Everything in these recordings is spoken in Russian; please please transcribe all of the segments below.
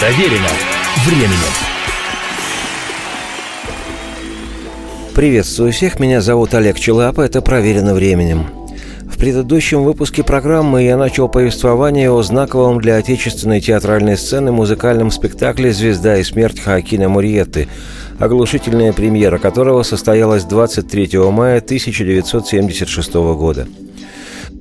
Проверено временем. Приветствую всех, меня зовут Олег Челапа, это «Проверено временем». В предыдущем выпуске программы я начал повествование о знаковом для отечественной театральной сцены музыкальном спектакле «Звезда и смерть» Хаакина Мурьетты, оглушительная премьера которого состоялась 23 мая 1976 года –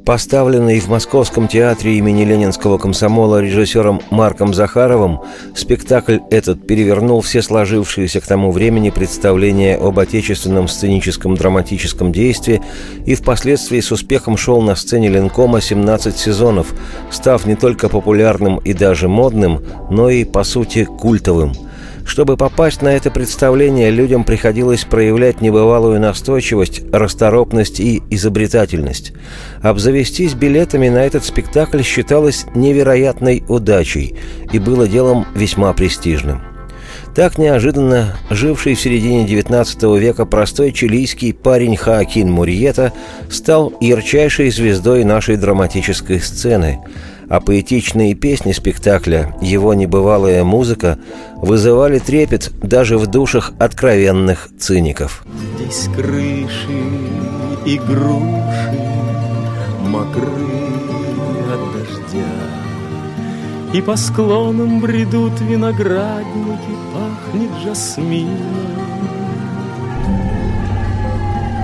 Поставленный в Московском театре имени Ленинского комсомола режиссером Марком Захаровым, спектакль этот перевернул все сложившиеся к тому времени представления об отечественном сценическом драматическом действии и впоследствии с успехом шел на сцене Ленкома 17 сезонов, став не только популярным и даже модным, но и, по сути, культовым – чтобы попасть на это представление, людям приходилось проявлять небывалую настойчивость, расторопность и изобретательность. Обзавестись билетами на этот спектакль считалось невероятной удачей и было делом весьма престижным. Так неожиданно живший в середине XIX века простой чилийский парень Хаакин Мурьета стал ярчайшей звездой нашей драматической сцены – а поэтичные песни спектакля, его небывалая музыка вызывали трепет даже в душах откровенных циников. Здесь крыши и груши мокры от дождя, И по склонам бредут виноградники, пахнет жасмином.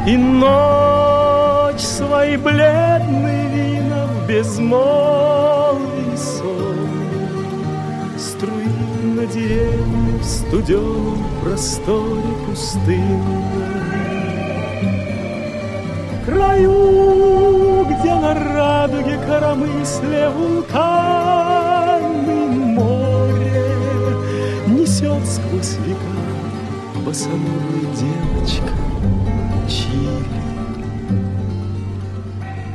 И ночь свои бледные вина в безмолвие на деревне в студеном просторе пустынном. Краю, где на радуге коромысле вулканы море несет сквозь века босоногую девочка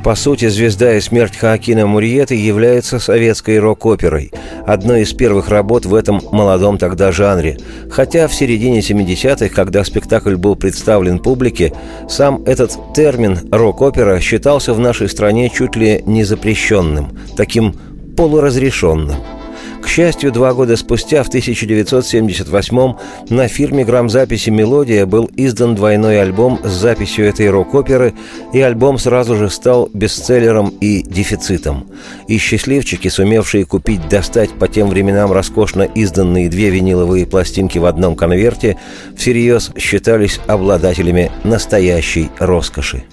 По сути, «Звезда и смерть» Хаакина Мурьеты является советской рок-оперой, одной из первых работ в этом молодом тогда жанре. Хотя в середине 70-х, когда спектакль был представлен публике, сам этот термин «рок-опера» считался в нашей стране чуть ли не запрещенным, таким полуразрешенным – к счастью, два года спустя, в 1978-м, на фирме грамзаписи «Мелодия» был издан двойной альбом с записью этой рок-оперы, и альбом сразу же стал бестселлером и дефицитом. И счастливчики, сумевшие купить достать по тем временам роскошно изданные две виниловые пластинки в одном конверте, всерьез считались обладателями настоящей роскоши.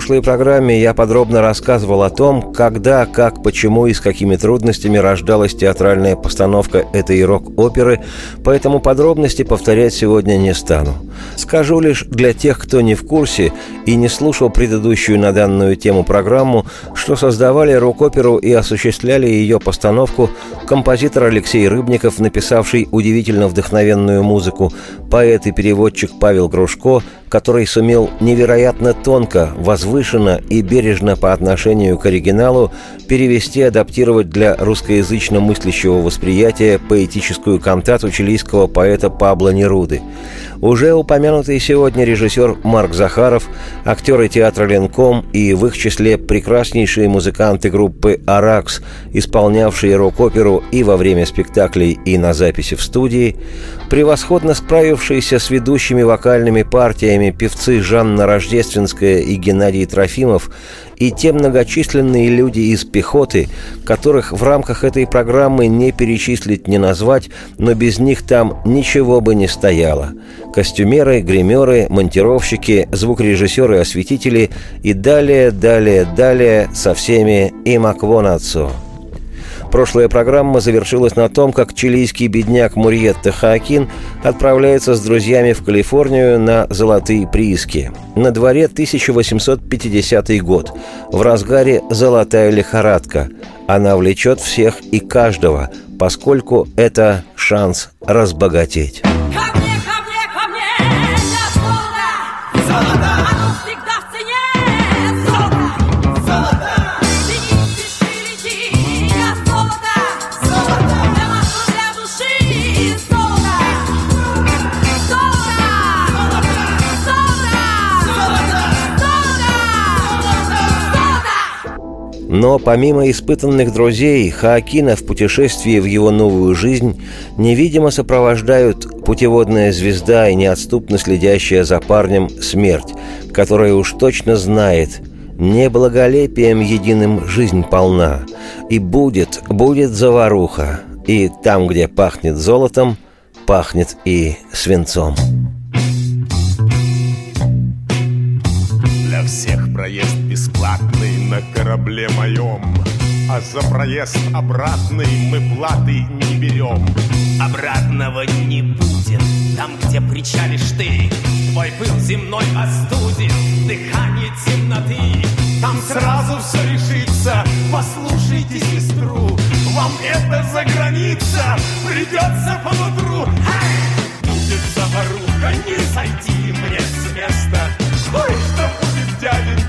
Прошлой программе я подробно рассказывал о том, когда, как, почему и с какими трудностями рождалась театральная постановка этой рок-оперы, поэтому подробности повторять сегодня не стану. Скажу лишь для тех, кто не в курсе и не слушал предыдущую на данную тему программу, что создавали рок-оперу и осуществляли ее постановку композитор Алексей Рыбников, написавший удивительно вдохновенную музыку, поэт и переводчик Павел Грушко, который сумел невероятно тонко, возвышенно и бережно по отношению к оригиналу перевести и адаптировать для русскоязычно мыслящего восприятия поэтическую кантату чилийского поэта Пабло Неруды. Уже упомянутый сегодня режиссер Марк Захаров, актеры театра «Ленком» и в их числе прекраснейшие музыканты группы «Аракс», исполнявшие рок-оперу и во время спектаклей, и на записи в студии, превосходно справившиеся с ведущими вокальными партиями певцы Жанна Рождественская и Геннадий Трофимов и те многочисленные люди из пехоты, которых в рамках этой программы не перечислить, не назвать, но без них там ничего бы не стояло. Костюмеры, гримеры, монтировщики, звукорежиссеры, осветители и далее, далее, далее со всеми и Маквонацу. Прошлая программа завершилась на том, как чилийский бедняк Мурьетта Хаакин отправляется с друзьями в Калифорнию на золотые прииски. На дворе 1850 год. В разгаре золотая лихорадка. Она влечет всех и каждого, поскольку это шанс разбогатеть. Но помимо испытанных друзей, Хаакина в путешествии в его новую жизнь невидимо сопровождают путеводная звезда и неотступно следящая за парнем смерть, которая уж точно знает, не благолепием единым жизнь полна, и будет, будет заваруха, и там, где пахнет золотом, пахнет и свинцом. Для всех проезд бесплатный на корабле моем. А за проезд обратный мы платы не берем. Обратного не будет Там, где причалишь ты. Твой пыл земной остудит Дыхание темноты. Там сразу все решится Послушайте сестру. Вам это за граница Придется по нутру. Будет заваруха, не сойти мне с места. Ой, что будет, дяденька,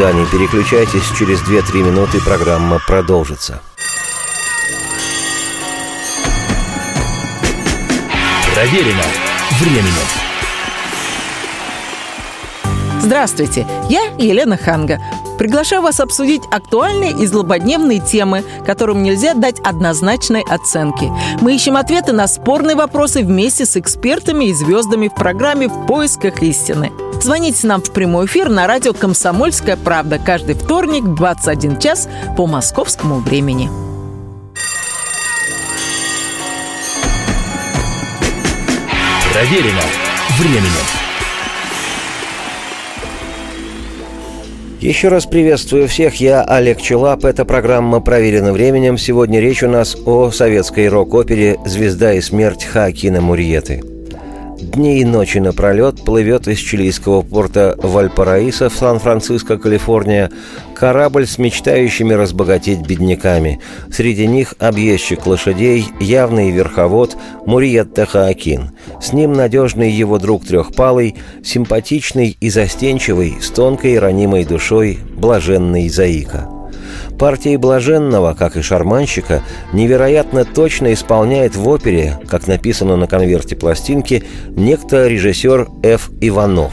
Никуда не переключайтесь, через 2-3 минуты программа продолжится. Проверено временем. Здравствуйте, я Елена Ханга. Приглашаю вас обсудить актуальные и злободневные темы, которым нельзя дать однозначной оценки. Мы ищем ответы на спорные вопросы вместе с экспертами и звездами в программе «В поисках истины». Звоните нам в прямой эфир на радио «Комсомольская правда» каждый вторник в 21 час по московскому времени. Проверено временем. Еще раз приветствую всех, я Олег Челап, эта программа «Проверена временем». Сегодня речь у нас о советской рок-опере «Звезда и смерть» Хаакина Мурьеты. Дни и ночи напролет плывет из чилийского порта Вальпараиса в Сан-Франциско, Калифорния, корабль с мечтающими разбогатеть бедняками. Среди них объездчик лошадей, явный верховод Мурьетта Хаакин. С ним надежный его друг Трехпалый, симпатичный и застенчивый, с тонкой ранимой душой, блаженный Заика. Партии блаженного, как и шарманщика, невероятно точно исполняет в опере, как написано на конверте пластинки, некто режиссер Ф. Иванов.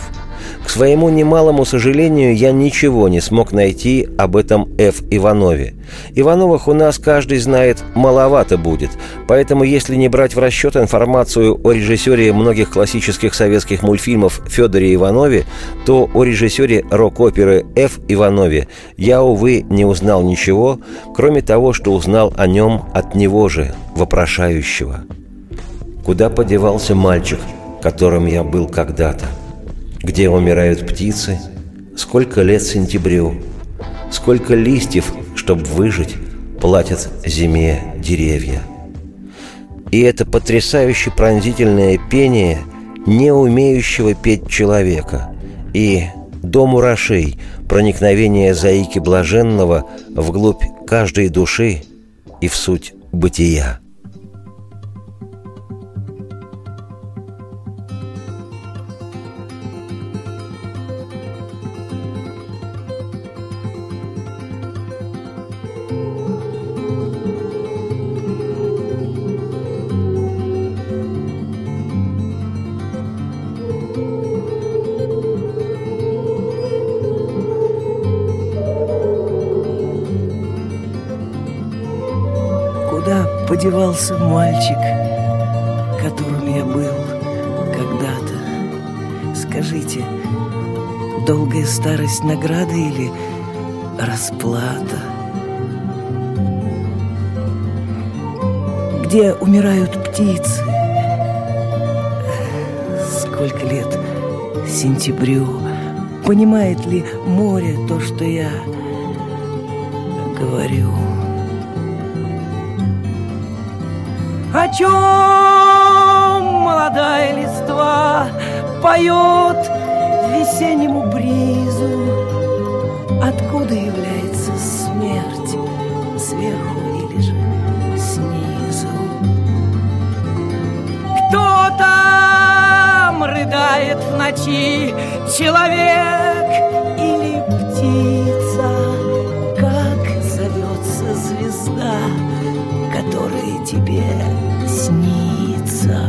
К своему немалому сожалению, я ничего не смог найти об этом Ф. Иванове. Ивановых у нас каждый знает маловато будет, поэтому если не брать в расчет информацию о режиссере многих классических советских мультфильмов Федоре Иванове, то о режиссере рок-оперы Ф. Иванове я, увы, не узнал ничего, кроме того, что узнал о нем от него же, вопрошающего. Куда подевался мальчик, которым я был когда-то? Где умирают птицы? Сколько лет сентябрю? Сколько листьев, чтоб выжить, платят зиме деревья? И это потрясающе пронзительное пение не умеющего петь человека. И до мурашей, проникновение заики блаженного вглубь каждой души и в суть бытия. Подевался мальчик, которым я был когда-то? Скажите, долгая старость награда или расплата? Где умирают птицы? Сколько лет сентябрю? Понимает ли море то, что я говорю? О чем молодая листва поет весеннему бризу? Откуда является смерть, сверху или же снизу? Кто там рыдает в ночи, человек тебе снится.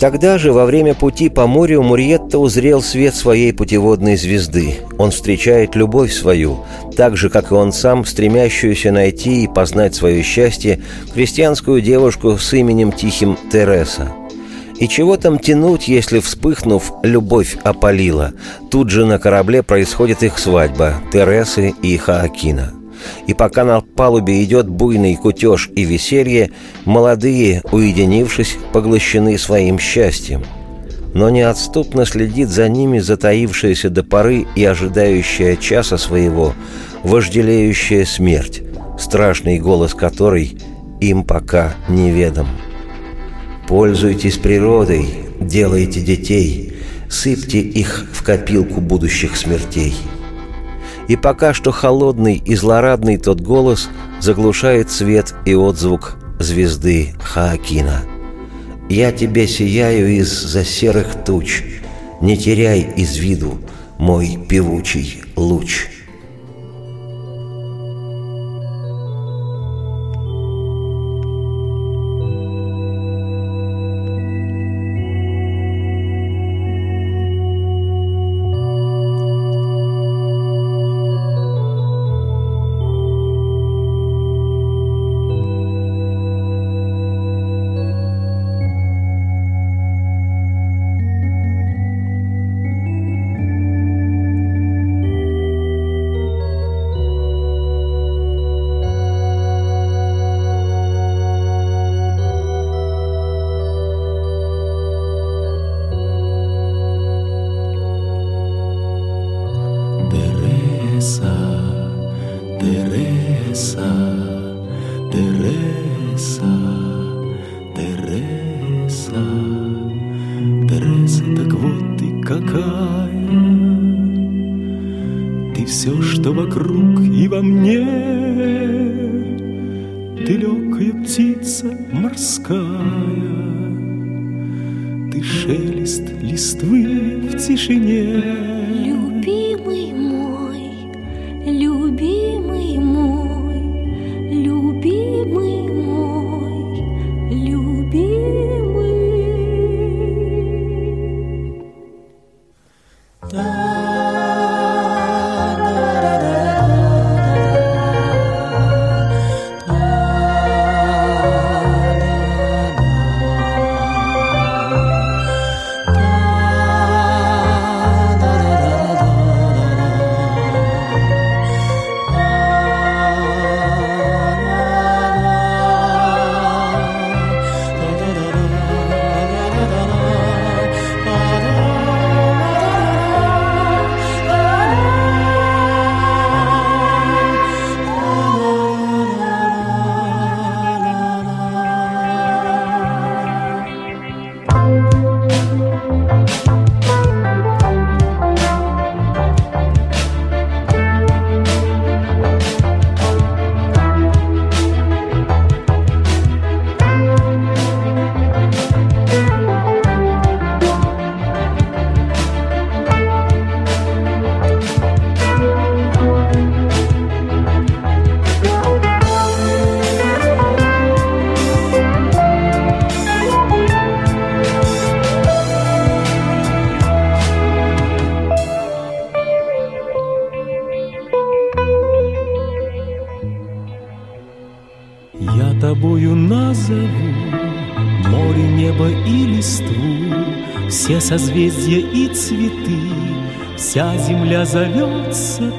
Тогда же, во время пути по морю, Мурьетта узрел свет своей путеводной звезды. Он встречает любовь свою, так же, как и он сам, стремящуюся найти и познать свое счастье, крестьянскую девушку с именем тихим Тереса. И чего там тянуть, если, вспыхнув, любовь опалила? Тут же на корабле происходит их свадьба Тересы и Хаакина. И пока на палубе идет буйный кутеж и веселье, молодые, уединившись, поглощены своим счастьем. Но неотступно следит за ними затаившаяся до поры и ожидающая часа своего, вожделеющая смерть, страшный голос которой им пока неведом. Пользуйтесь природой, делайте детей, сыпьте их в копилку будущих смертей. И пока что холодный и злорадный тот голос заглушает свет и отзвук звезды Хаакина. «Я тебе сияю из-за серых туч, не теряй из виду мой певучий луч». Созвездия и цветы, Вся земля зовется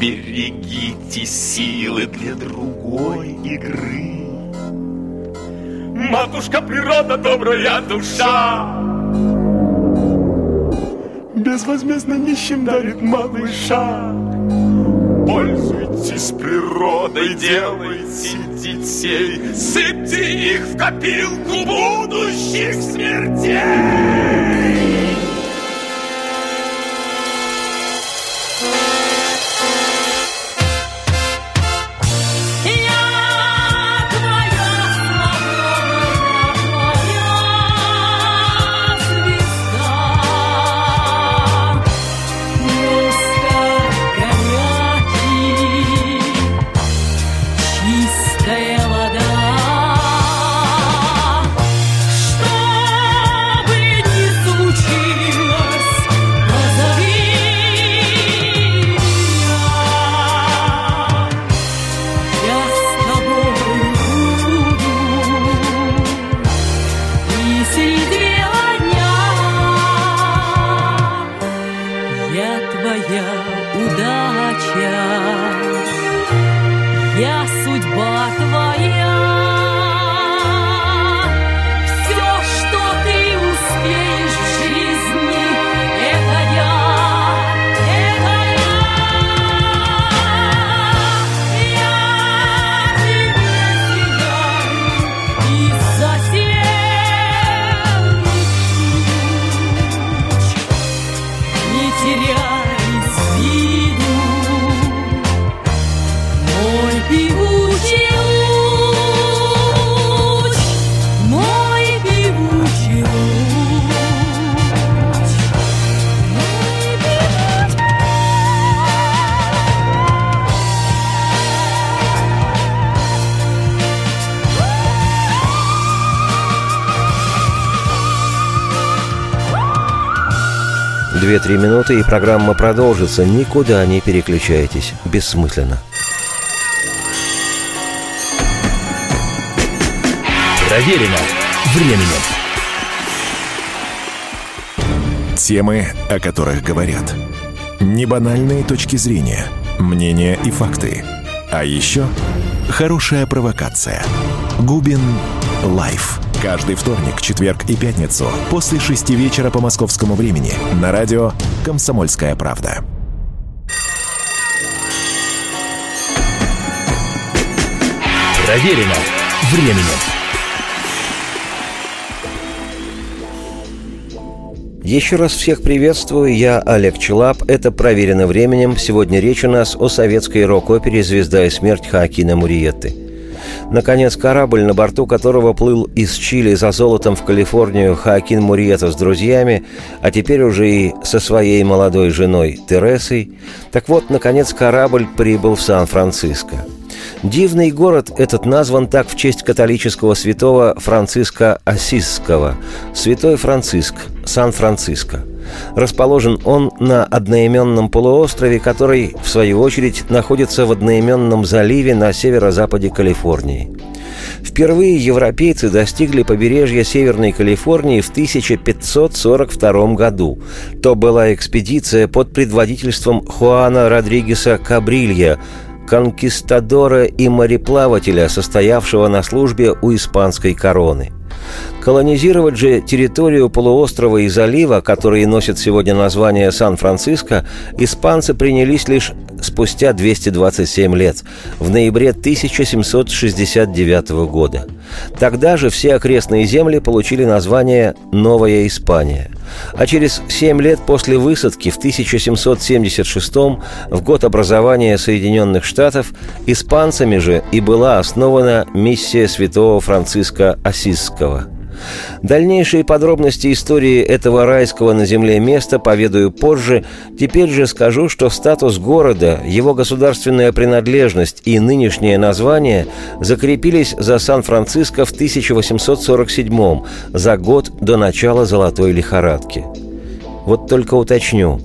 берегите силы для другой игры. Матушка природа, добрая душа, Безвозмездно нищим дарит малыша. Пользуйтесь природой, делайте детей, сыпьте их в копилку будущих смертей. Две-три минуты, и программа продолжится. Никуда не переключайтесь. Бессмысленно. Проверено временем. Темы, о которых говорят. Небанальные точки зрения, мнения и факты. А еще хорошая провокация. Губин Live. Каждый вторник, четверг и пятницу после шести вечера по московскому времени на радио «Комсомольская правда». Проверено временем. Еще раз всех приветствую, я Олег Челап, это «Проверено временем». Сегодня речь у нас о советской рок-опере «Звезда и смерть» Хаакина Муриетты. Наконец, корабль, на борту которого плыл из Чили за золотом в Калифорнию Хаакин Мурьета с друзьями, а теперь уже и со своей молодой женой Тересой, так вот, наконец, корабль прибыл в Сан-Франциско. Дивный город этот назван так в честь католического святого Франциска Осисского, Святой Франциск, Сан-Франциско. Расположен он на одноименном полуострове, который, в свою очередь, находится в одноименном заливе на северо-западе Калифорнии. Впервые европейцы достигли побережья Северной Калифорнии в 1542 году. То была экспедиция под предводительством Хуана Родригеса Кабрилья, конкистадора и мореплавателя, состоявшего на службе у испанской короны – Колонизировать же территорию полуострова и залива, который носит сегодня название Сан-Франциско, испанцы принялись лишь спустя 227 лет, в ноябре 1769 года. Тогда же все окрестные земли получили название «Новая Испания». А через семь лет после высадки в 1776 в год образования Соединенных Штатов испанцами же и была основана миссия святого Франциска Осисского – Дальнейшие подробности истории этого райского на земле места поведаю позже. Теперь же скажу, что статус города, его государственная принадлежность и нынешнее название закрепились за Сан-Франциско в 1847 за год до начала золотой лихорадки. Вот только уточню,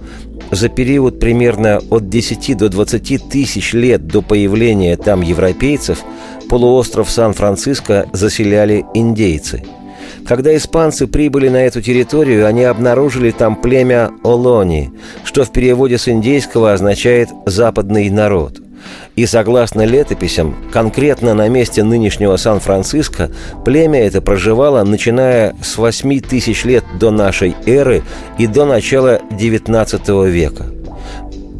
за период примерно от 10 до 20 тысяч лет до появления там европейцев полуостров Сан-Франциско заселяли индейцы – когда испанцы прибыли на эту территорию, они обнаружили там племя Олони, что в переводе с индейского означает «западный народ». И согласно летописям, конкретно на месте нынешнего Сан-Франциско племя это проживало начиная с 8 тысяч лет до нашей эры и до начала XIX века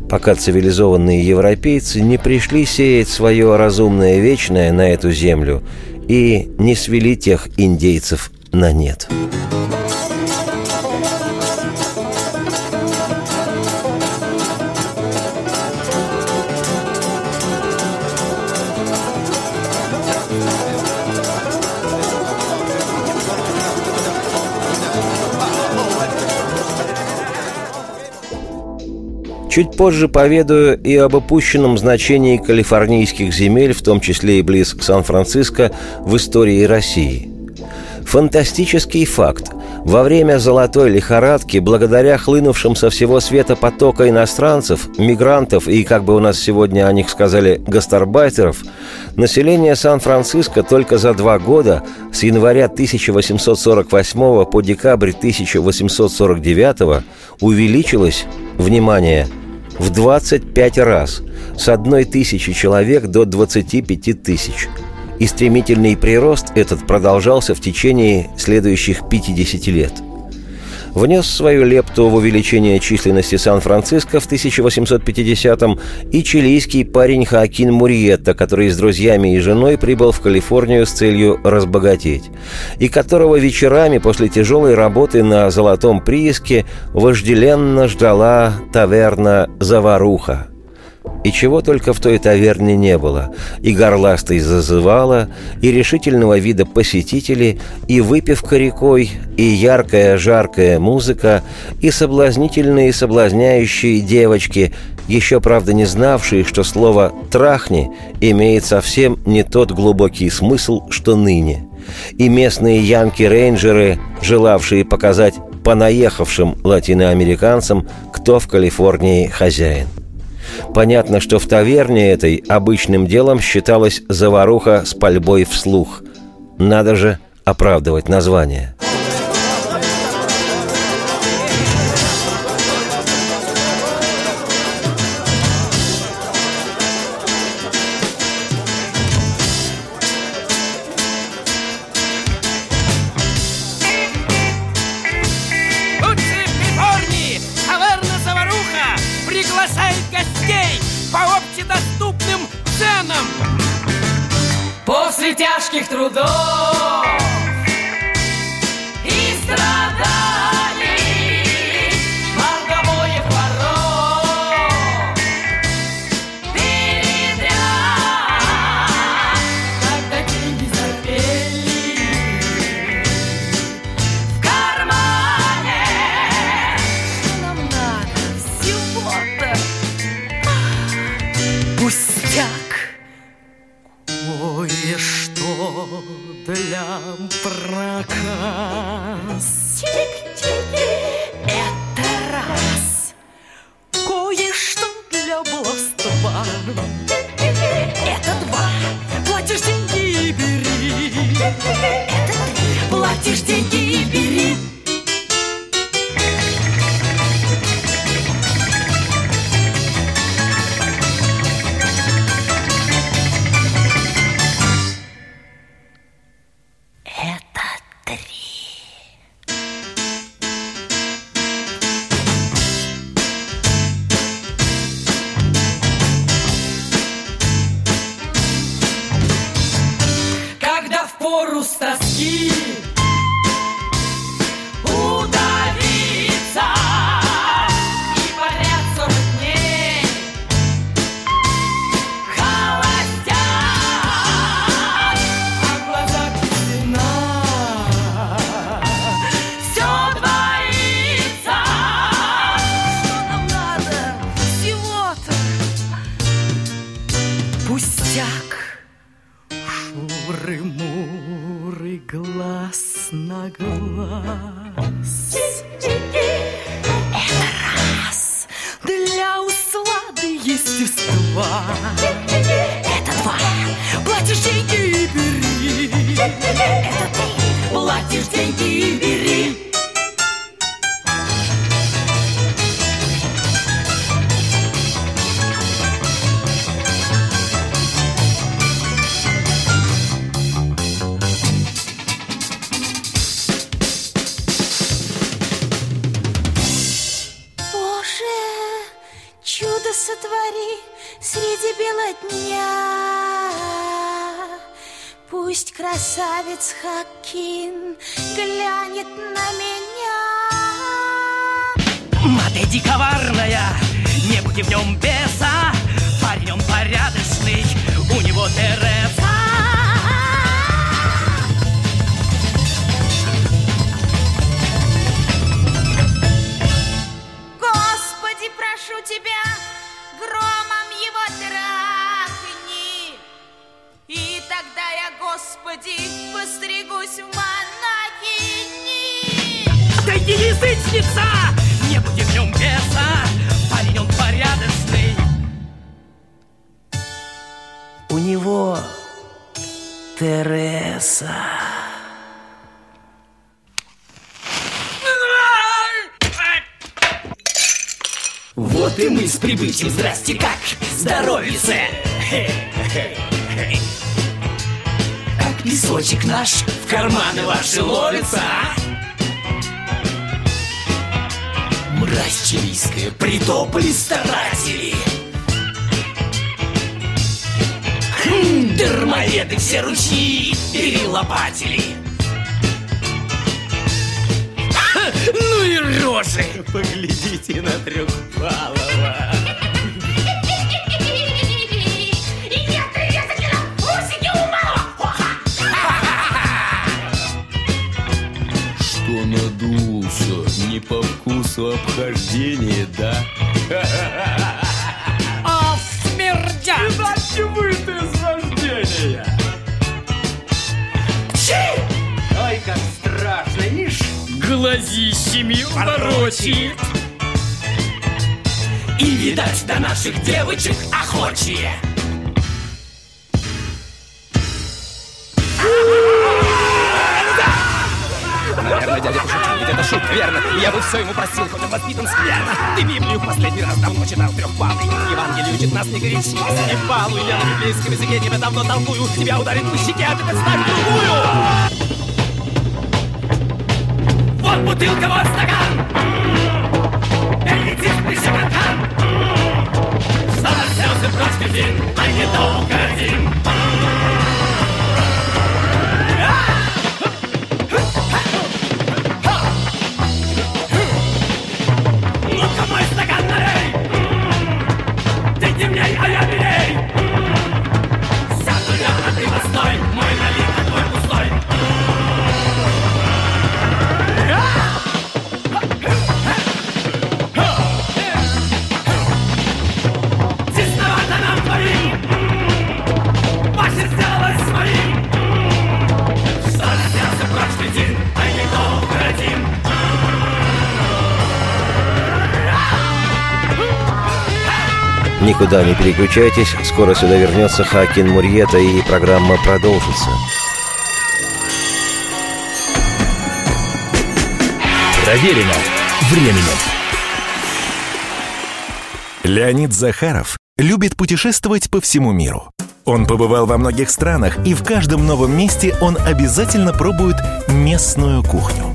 пока цивилизованные европейцы не пришли сеять свое разумное вечное на эту землю и не свели тех индейцев на нет. Чуть позже поведаю и об опущенном значении калифорнийских земель, в том числе и близ Сан-Франциско, в истории России – Фантастический факт. Во время золотой лихорадки, благодаря хлынувшим со всего света потока иностранцев, мигрантов и, как бы у нас сегодня о них сказали, гастарбайтеров, население Сан-Франциско только за два года, с января 1848 по декабрь 1849, увеличилось, внимание, в 25 раз, с одной тысячи человек до 25 тысяч – и стремительный прирост этот продолжался в течение следующих 50 лет. Внес свою лепту в увеличение численности Сан-Франциско в 1850-м и чилийский парень Хоакин Мурьетта, который с друзьями и женой прибыл в Калифорнию с целью разбогатеть, и которого вечерами после тяжелой работы на золотом прииске вожделенно ждала таверна «Заваруха», и чего только в той таверне не было. И горластой зазывала, и решительного вида посетители, и выпивка рекой, и яркая жаркая музыка, и соблазнительные соблазняющие девочки, еще, правда, не знавшие, что слово «трахни» имеет совсем не тот глубокий смысл, что ныне. И местные янки-рейнджеры, желавшие показать понаехавшим латиноамериканцам, кто в Калифорнии хозяин. Понятно, что в таверне этой обычным делом считалась заваруха с пальбой вслух. Надо же оправдывать название. time. Естества. Это два платишь деньги и бери. Это красавец Хакин глянет на меня. Матеди коварная, не будь в нем беса Парень он порядочный, у него Тереза Господи, постригусь в монахини. Да не язычница, не будь в нем беса Парень он порядочный У него Тереса. Вот и мы с прибытием, здрасте, как здоровится Как песочек наш в карманы ваши ловится а? Мразь чилийская, притопали старатели Хм, Дармоеды все ручьи перелопатили Ха, Ну и рожи! Поглядите на трехпалого по вкусу обхождение, да? А смердят! Иначе вы из рождения! Ой, как страшно, ишь! Глазищами ворочит! И, видать, до наших девочек охочие! Наверное, дядя пошутил, ведь это шутка, верно? Я бы все ему простил, хоть он воспитан скверно. Ты Библию последний раз давно читал трехпалый. Евангелие учит нас не горячись, не балуй. Я на библейском языке тебе давно толкую. Тебя ударит по щеке, а ты представь другую. Вот бутылка, вот стакан! Эй, летишь, ты братан! Что на слезы прочь один, а не только один! Ты темней, а я Никуда не переключайтесь, скоро сюда вернется Хакин Мурьета и программа продолжится. Проверено временем. Леонид Захаров любит путешествовать по всему миру. Он побывал во многих странах, и в каждом новом месте он обязательно пробует местную кухню.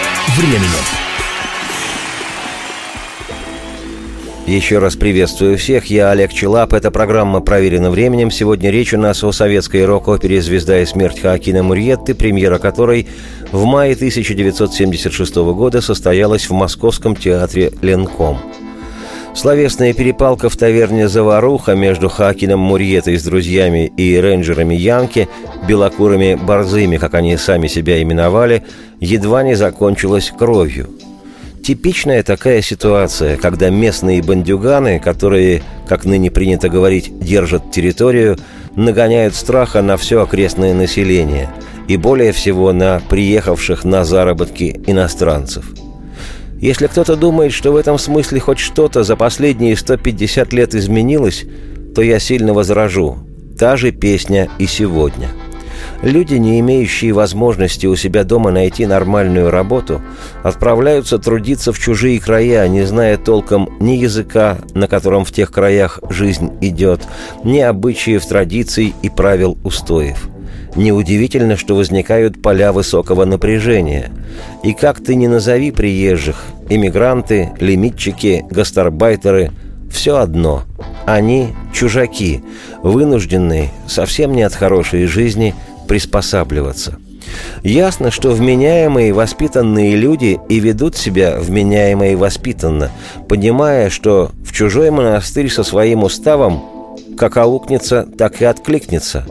временем. Еще раз приветствую всех, я Олег Челап, это программа «Проверено временем». Сегодня речь у нас о советской рок-опере «Звезда и смерть» Хоакина Мурьетты, премьера которой в мае 1976 года состоялась в Московском театре «Ленком». Словесная перепалка в таверне «Заваруха» между Хакином Мурьетой с друзьями и рейнджерами Янки, белокурыми борзыми, как они сами себя именовали, едва не закончилась кровью – Типичная такая ситуация, когда местные бандюганы, которые, как ныне принято говорить, держат территорию, нагоняют страха на все окрестное население и более всего на приехавших на заработки иностранцев. Если кто-то думает, что в этом смысле хоть что-то за последние 150 лет изменилось, то я сильно возражу. Та же песня и сегодня – Люди, не имеющие возможности у себя дома найти нормальную работу, отправляются трудиться в чужие края, не зная толком ни языка, на котором в тех краях жизнь идет, ни обычаев, традиций и правил устоев. Неудивительно, что возникают поля высокого напряжения. И как ты ни назови приезжих, иммигранты, лимитчики, гастарбайтеры – все одно. Они – чужаки, вынужденные, совсем не от хорошей жизни – приспосабливаться. Ясно, что вменяемые воспитанные люди и ведут себя вменяемо и воспитанно, понимая, что в чужой монастырь со своим уставом как аукнется, так и откликнется.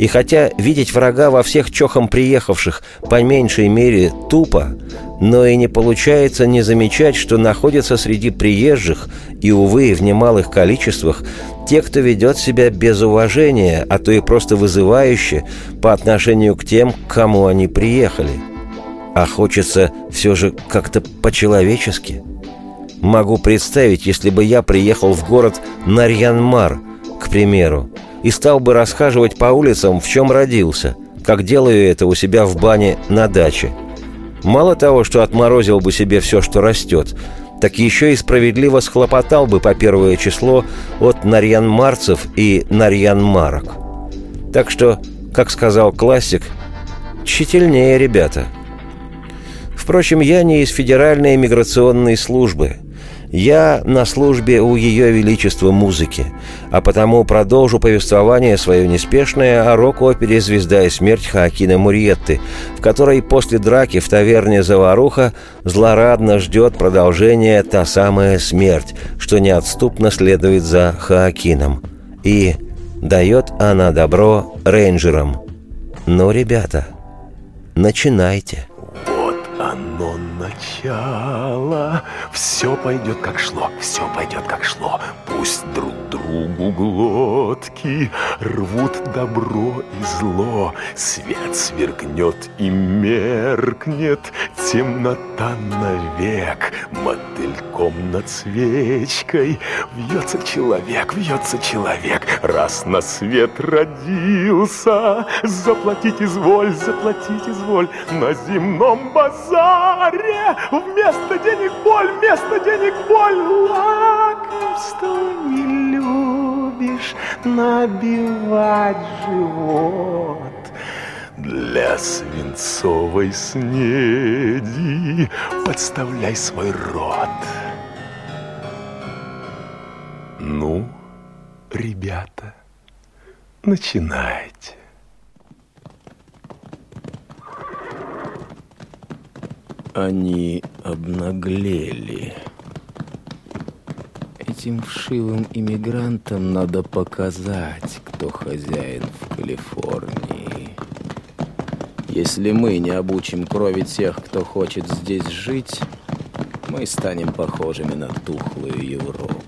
И хотя видеть врага во всех чохом приехавших по меньшей мере тупо, но и не получается не замечать, что находятся среди приезжих, и, увы, в немалых количествах, те, кто ведет себя без уважения, а то и просто вызывающе по отношению к тем, к кому они приехали. А хочется все же как-то по-человечески. Могу представить, если бы я приехал в город Нарьянмар, к примеру, и стал бы расхаживать по улицам, в чем родился, как делаю это у себя в бане на даче – Мало того, что отморозил бы себе все, что растет, так еще и справедливо схлопотал бы по первое число от нарьян-марцев и нарьян-марок. Так что, как сказал классик, тщательнее, ребята. Впрочем, я не из Федеральной миграционной службы – я на службе у Ее Величества музыки, а потому продолжу повествование свое неспешное о рок-опере «Звезда и смерть» Хаакина Мурьетты, в которой после драки в таверне «Заваруха» злорадно ждет продолжение та самая смерть, что неотступно следует за Хаакином. И дает она добро рейнджерам. Ну, ребята, начинайте. Начало, все пойдет как шло, все пойдет как шло. Пусть друг другу глотки рвут добро и зло. Свет сверкнет и меркнет, темнота навек. Мотыльком над свечкой вьется человек, вьется человек. Раз на свет родился, заплатить изволь, заплатить изволь на земном базаре. Вместо денег боль, вместо денег боль, лакомство не любишь набивать живот. Для свинцовой снеди подставляй свой рот. Ну, ребята, начинайте. Они обнаглели. Этим вшивым иммигрантам надо показать, кто хозяин в Калифорнии. Если мы не обучим крови тех, кто хочет здесь жить, мы станем похожими на тухлую Европу.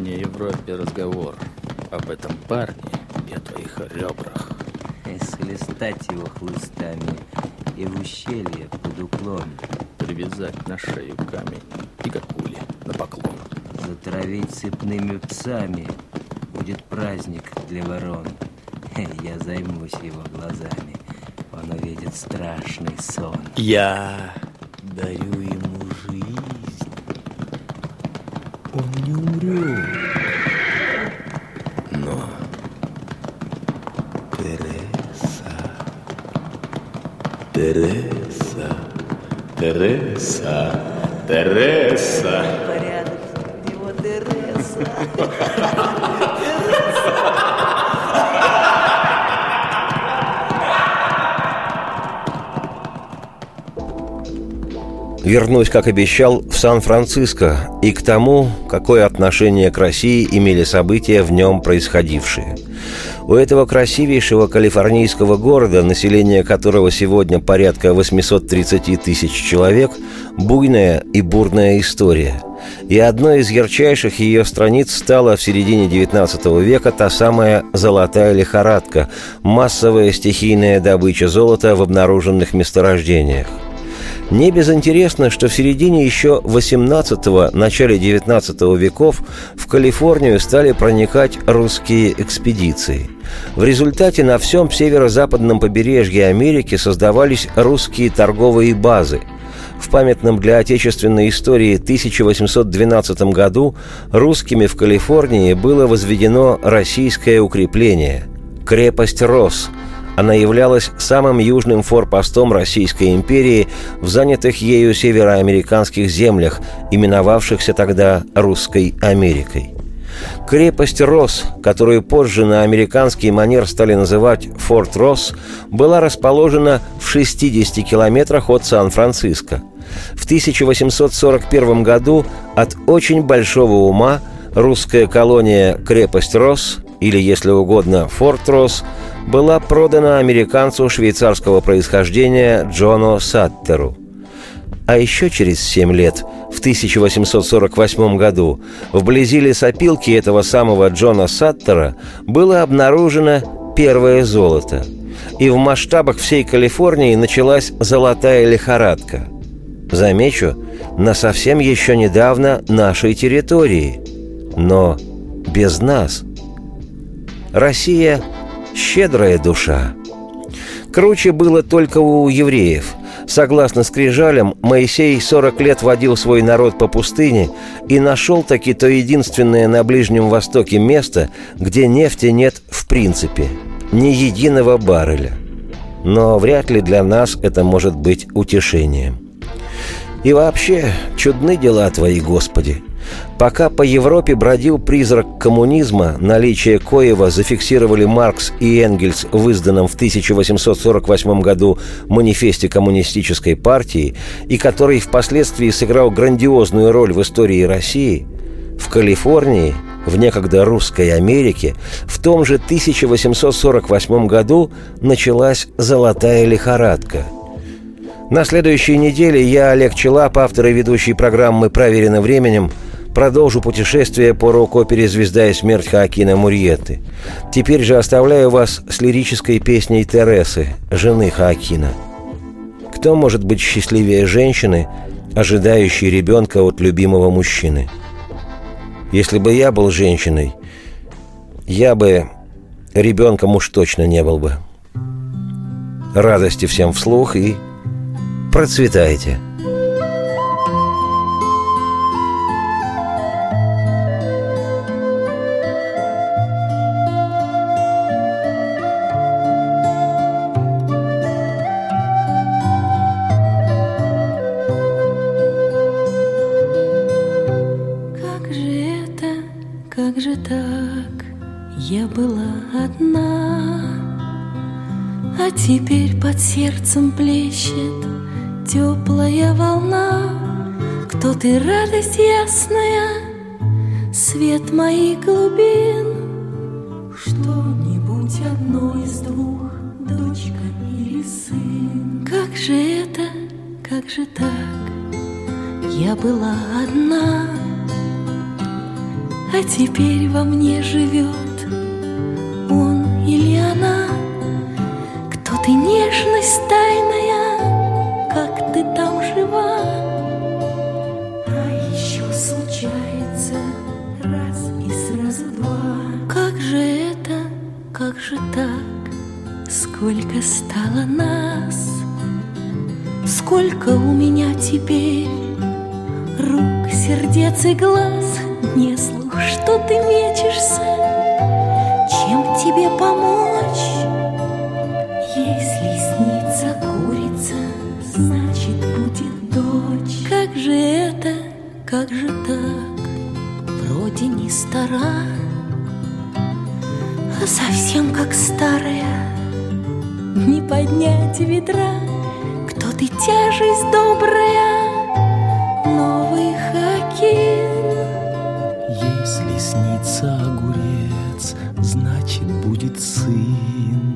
Не Европе разговор. Об этом парне и о твоих ребрах. Если стать его хлыстами и в ущелье под уклон привязать на шею камень и как пули на поклон. Затравить цепными псами будет праздник для ворон. Я займусь его глазами. Он увидит страшный сон. Я дарю ему жизнь. Он не умрет. Но Тереса, Тереса, Тереса, Тереса. Порядок, его Тереса. Вернусь, как обещал, в Сан-Франциско и к тому, какое отношение к России имели события в нем происходившие. У этого красивейшего калифорнийского города, население которого сегодня порядка 830 тысяч человек, буйная и бурная история. И одной из ярчайших ее страниц стала в середине XIX века та самая «золотая лихорадка» – массовая стихийная добыча золота в обнаруженных месторождениях. Не безинтересно, что в середине еще 18-го, начале 19 веков в Калифорнию стали проникать русские экспедиции. В результате на всем северо-западном побережье Америки создавались русские торговые базы. В памятном для отечественной истории 1812 году русскими в Калифорнии было возведено российское укрепление – крепость Рос – она являлась самым южным форпостом Российской империи в занятых ею североамериканских землях, именовавшихся тогда Русской Америкой. Крепость Росс, которую позже на американский манер стали называть Форт Росс, была расположена в 60 километрах от Сан-Франциско. В 1841 году от очень большого ума русская колония «Крепость Росс» или, если угодно, «Форт Росс» была продана американцу швейцарского происхождения Джону Саттеру. А еще через семь лет, в 1848 году, вблизи лесопилки этого самого Джона Саттера было обнаружено первое золото. И в масштабах всей Калифорнии началась золотая лихорадка. Замечу, на совсем еще недавно нашей территории. Но без нас. Россия щедрая душа. Круче было только у евреев. Согласно скрижалям, Моисей 40 лет водил свой народ по пустыне и нашел таки то единственное на Ближнем Востоке место, где нефти нет в принципе, ни единого барреля. Но вряд ли для нас это может быть утешением. И вообще, чудны дела Твои, Господи – Пока по Европе бродил призрак коммунизма, наличие коего зафиксировали Маркс и Энгельс в изданном в 1848 году манифесте коммунистической партии и который впоследствии сыграл грандиозную роль в истории России, в Калифорнии, в некогда русской Америке, в том же 1848 году началась «золотая лихорадка», на следующей неделе я, Олег Челап, автор и ведущий программы «Проверено временем», продолжу путешествие по рок-опере «Звезда и смерть» Хаакина Мурьеты. Теперь же оставляю вас с лирической песней Тересы, жены Хаакина. Кто может быть счастливее женщины, ожидающей ребенка от любимого мужчины? Если бы я был женщиной, я бы ребенком уж точно не был бы. Радости всем вслух и процветайте! Под сердцем плещет теплая волна. Кто ты, радость ясная, свет моих глубин? Что-нибудь одно из двух, дочка или сын? Как же это, как же так, я была одна А теперь во мне живет Как же так вроде не стара, а совсем как старая. Не поднять ветра, кто ты тяжесть добрая, новый хоккей. Если снится огурец, значит будет сын.